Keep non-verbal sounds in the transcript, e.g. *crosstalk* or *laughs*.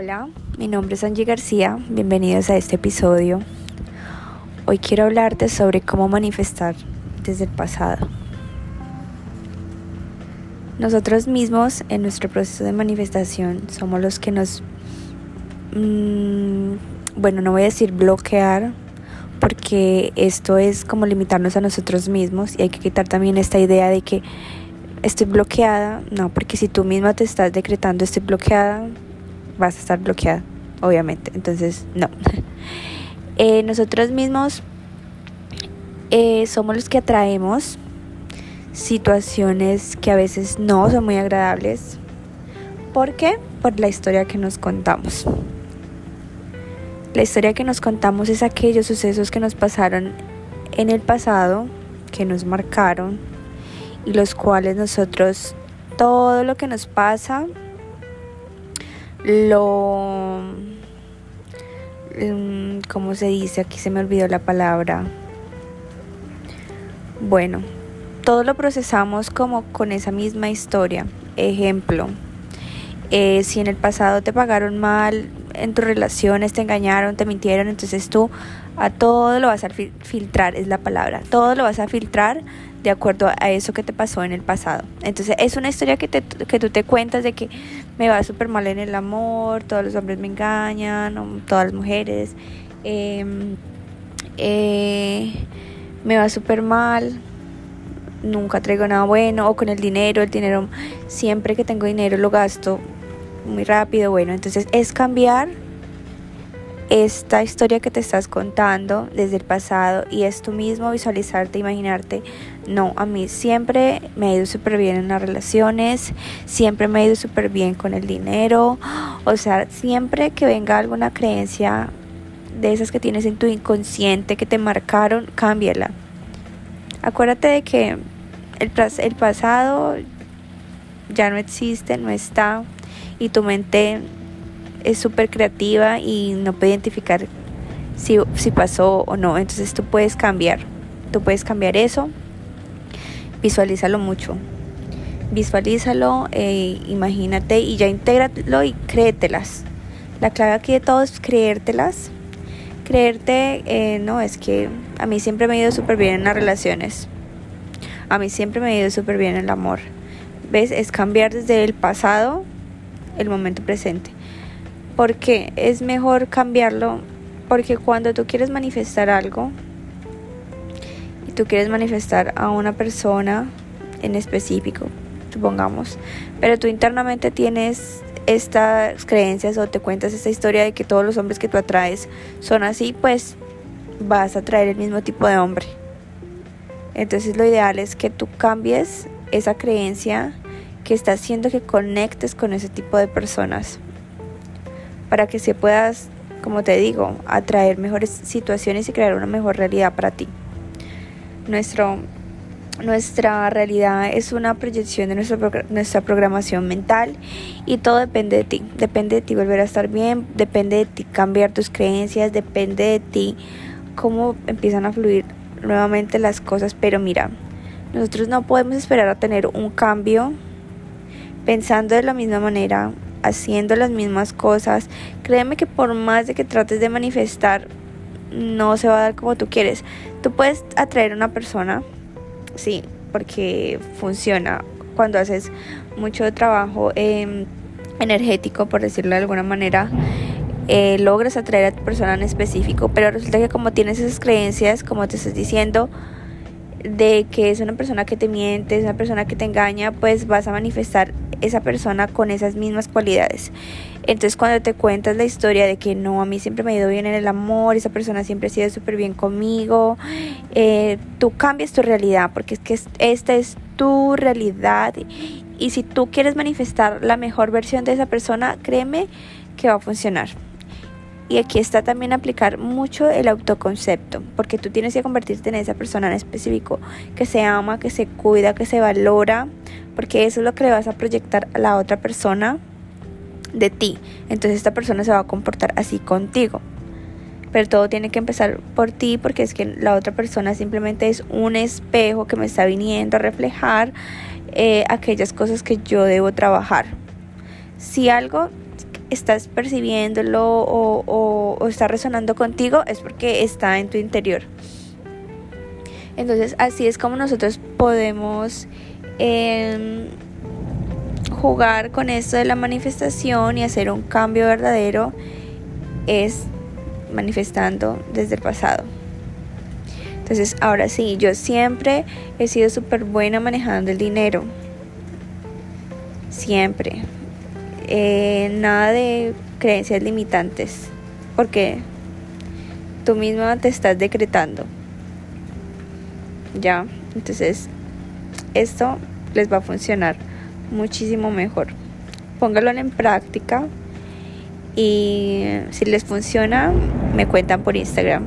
Hola, mi nombre es Angie García, bienvenidos a este episodio. Hoy quiero hablarte sobre cómo manifestar desde el pasado. Nosotros mismos en nuestro proceso de manifestación somos los que nos, mmm, bueno, no voy a decir bloquear, porque esto es como limitarnos a nosotros mismos y hay que quitar también esta idea de que estoy bloqueada, no, porque si tú misma te estás decretando estoy bloqueada, vas a estar bloqueada, obviamente, entonces no. *laughs* eh, nosotros mismos eh, somos los que atraemos situaciones que a veces no son muy agradables. ¿Por qué? Por la historia que nos contamos. La historia que nos contamos es aquellos sucesos que nos pasaron en el pasado, que nos marcaron y los cuales nosotros todo lo que nos pasa lo mm, ¿cómo se dice? Aquí se me olvidó la palabra. Bueno, todo lo procesamos como con esa misma historia. Ejemplo, eh, si en el pasado te pagaron mal, en tus relaciones te engañaron, te mintieron, entonces tú a todo lo vas a filtrar, es la palabra, todo lo vas a filtrar de acuerdo a eso que te pasó en el pasado. Entonces es una historia que, te, que tú te cuentas de que me va súper mal en el amor, todos los hombres me engañan, todas las mujeres, em, eh, me va súper mal, nunca traigo nada bueno, o con el dinero, el dinero, siempre que tengo dinero lo gasto muy rápido, bueno, entonces es cambiar esta historia que te estás contando desde el pasado y es tú mismo visualizarte, imaginarte, no, a mí siempre me ha ido súper bien en las relaciones, siempre me ha ido súper bien con el dinero, o sea, siempre que venga alguna creencia de esas que tienes en tu inconsciente que te marcaron, cámbiala. Acuérdate de que el, el pasado ya no existe, no está y tu mente es súper creativa y no puede identificar si, si pasó o no. Entonces tú puedes cambiar, tú puedes cambiar eso, visualízalo mucho. Visualízalo, eh, imagínate y ya intégralo y créetelas. La clave aquí de todo es creértelas. Creerte, eh, no, es que a mí siempre me ha ido súper bien en las relaciones. A mí siempre me ha ido súper bien en el amor. ¿Ves? Es cambiar desde el pasado el momento presente. Porque es mejor cambiarlo, porque cuando tú quieres manifestar algo y tú quieres manifestar a una persona en específico, supongamos, pero tú internamente tienes estas creencias o te cuentas esta historia de que todos los hombres que tú atraes son así, pues vas a atraer el mismo tipo de hombre. Entonces lo ideal es que tú cambies esa creencia que está haciendo que conectes con ese tipo de personas para que se puedas, como te digo, atraer mejores situaciones y crear una mejor realidad para ti. Nuestra realidad es una proyección de nuestra, nuestra programación mental y todo depende de ti. Depende de ti volver a estar bien, depende de ti cambiar tus creencias, depende de ti cómo empiezan a fluir nuevamente las cosas. Pero mira, nosotros no podemos esperar a tener un cambio pensando de la misma manera, haciendo las mismas cosas, créeme que por más de que trates de manifestar, no se va a dar como tú quieres. Tú puedes atraer a una persona, sí, porque funciona cuando haces mucho trabajo em, energético, por decirlo de alguna manera. Eh, logras atraer a tu persona en específico, pero resulta que como tienes esas creencias, como te estás diciendo, de que es una persona que te miente, es una persona que te engaña, pues vas a manifestar esa persona con esas mismas cualidades. Entonces cuando te cuentas la historia de que no, a mí siempre me ha ido bien en el amor, esa persona siempre ha sido súper bien conmigo, eh, tú cambias tu realidad porque es que esta es tu realidad y si tú quieres manifestar la mejor versión de esa persona, créeme que va a funcionar. Y aquí está también aplicar mucho el autoconcepto, porque tú tienes que convertirte en esa persona en específico que se ama, que se cuida, que se valora, porque eso es lo que le vas a proyectar a la otra persona de ti. Entonces esta persona se va a comportar así contigo. Pero todo tiene que empezar por ti porque es que la otra persona simplemente es un espejo que me está viniendo a reflejar eh, aquellas cosas que yo debo trabajar. Si algo estás percibiéndolo o, o, está resonando contigo, es porque está en tu interior. Entonces así es como nosotros podemos em, jugar con esto de la manifestación y hacer un cambio verdadero es manifestando desde el pasado. Entonces ahora sí, yo siempre he sido súper buena manejando el dinero. Siempre. Eh, nada de creencias limitantes. Porque tú misma te estás decretando. Ya. Entonces esto les va a funcionar muchísimo mejor. Póngalo en práctica y si les funciona me cuentan por Instagram.